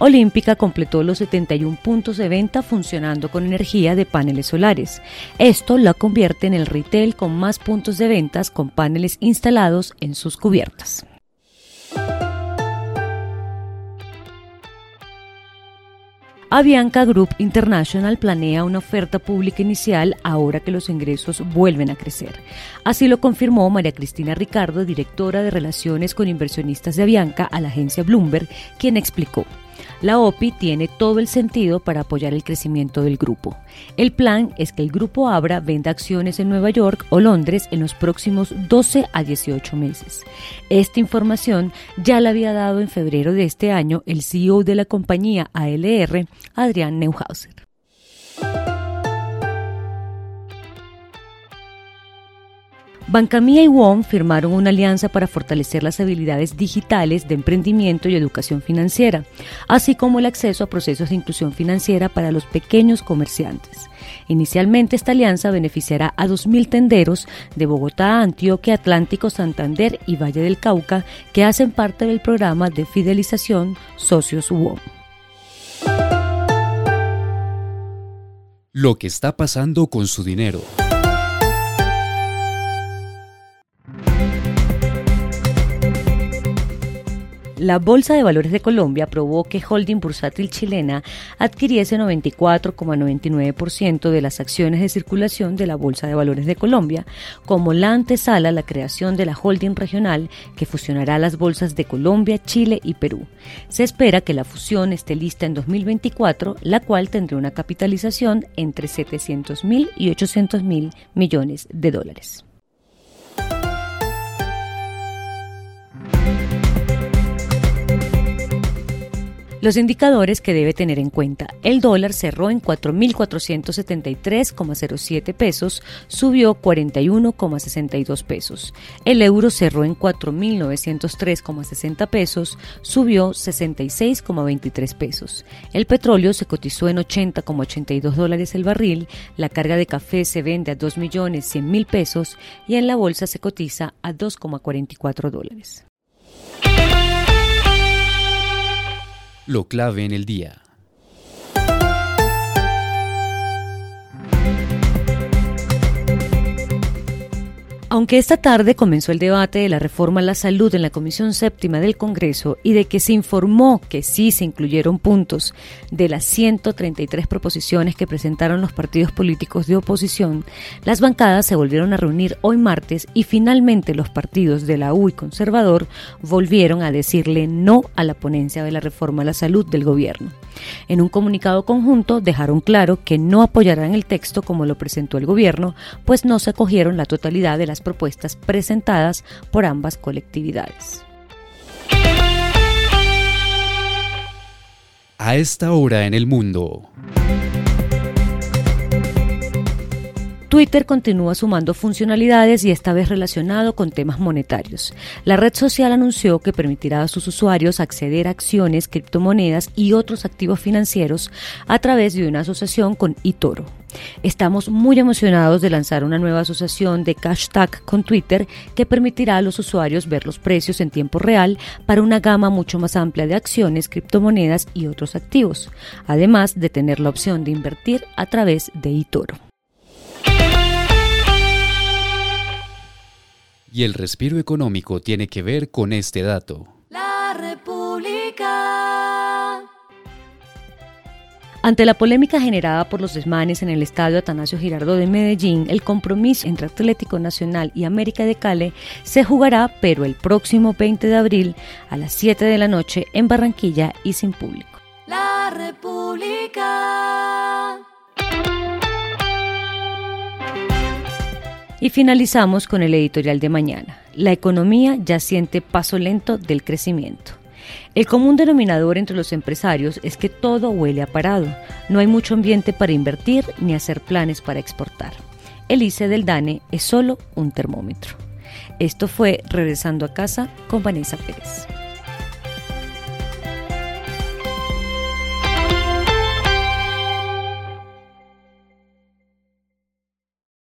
Olímpica completó los 71 puntos de venta funcionando con energía de paneles solares. Esto la convierte en el retail con más puntos de ventas con paneles instalados en sus cubiertas. Avianca Group International planea una oferta pública inicial ahora que los ingresos vuelven a crecer. Así lo confirmó María Cristina Ricardo, directora de Relaciones con Inversionistas de Avianca a la agencia Bloomberg, quien explicó. La OPI tiene todo el sentido para apoyar el crecimiento del grupo. El plan es que el grupo Abra venda acciones en Nueva York o Londres en los próximos 12 a 18 meses. Esta información ya la había dado en febrero de este año el CEO de la compañía ALR, Adrián Neuhauser. Bancamía y WOM firmaron una alianza para fortalecer las habilidades digitales de emprendimiento y educación financiera, así como el acceso a procesos de inclusión financiera para los pequeños comerciantes. Inicialmente esta alianza beneficiará a 2.000 tenderos de Bogotá, Antioquia, Atlántico, Santander y Valle del Cauca que hacen parte del programa de fidelización Socios WOM. Lo que está pasando con su dinero. La Bolsa de Valores de Colombia aprobó que Holding Bursátil Chilena adquiriese 94,99% de las acciones de circulación de la Bolsa de Valores de Colombia, como la antesala a la creación de la holding regional que fusionará las bolsas de Colombia, Chile y Perú. Se espera que la fusión esté lista en 2024, la cual tendrá una capitalización entre 700 mil y 800 mil millones de dólares. Los indicadores que debe tener en cuenta. El dólar cerró en 4.473,07 pesos, subió 41,62 pesos. El euro cerró en 4.903,60 pesos, subió 66,23 pesos. El petróleo se cotizó en 80,82 dólares el barril, la carga de café se vende a 2.100.000 pesos y en la bolsa se cotiza a 2,44 dólares. Lo clave en el día. Aunque esta tarde comenzó el debate de la reforma a la salud en la Comisión Séptima del Congreso y de que se informó que sí se incluyeron puntos de las 133 proposiciones que presentaron los partidos políticos de oposición, las bancadas se volvieron a reunir hoy martes y finalmente los partidos de la U y conservador volvieron a decirle no a la ponencia de la reforma a la salud del gobierno. En un comunicado conjunto dejaron claro que no apoyarán el texto como lo presentó el gobierno, pues no se acogieron la totalidad de las propuestas presentadas por ambas colectividades. A esta hora en el mundo. Twitter continúa sumando funcionalidades y esta vez relacionado con temas monetarios. La red social anunció que permitirá a sus usuarios acceder a acciones, criptomonedas y otros activos financieros a través de una asociación con eToro. Estamos muy emocionados de lanzar una nueva asociación de hashtag con Twitter que permitirá a los usuarios ver los precios en tiempo real para una gama mucho más amplia de acciones, criptomonedas y otros activos, además de tener la opción de invertir a través de eToro. Y el respiro económico tiene que ver con este dato. La República. Ante la polémica generada por los desmanes en el estadio Atanasio Girardot de Medellín, el compromiso entre Atlético Nacional y América de Cali se jugará, pero el próximo 20 de abril a las 7 de la noche en Barranquilla y sin público. La República. Y finalizamos con el editorial de mañana. La economía ya siente paso lento del crecimiento. El común denominador entre los empresarios es que todo huele a parado. No hay mucho ambiente para invertir ni hacer planes para exportar. El ICE del DANE es solo un termómetro. Esto fue Regresando a casa con Vanessa Pérez.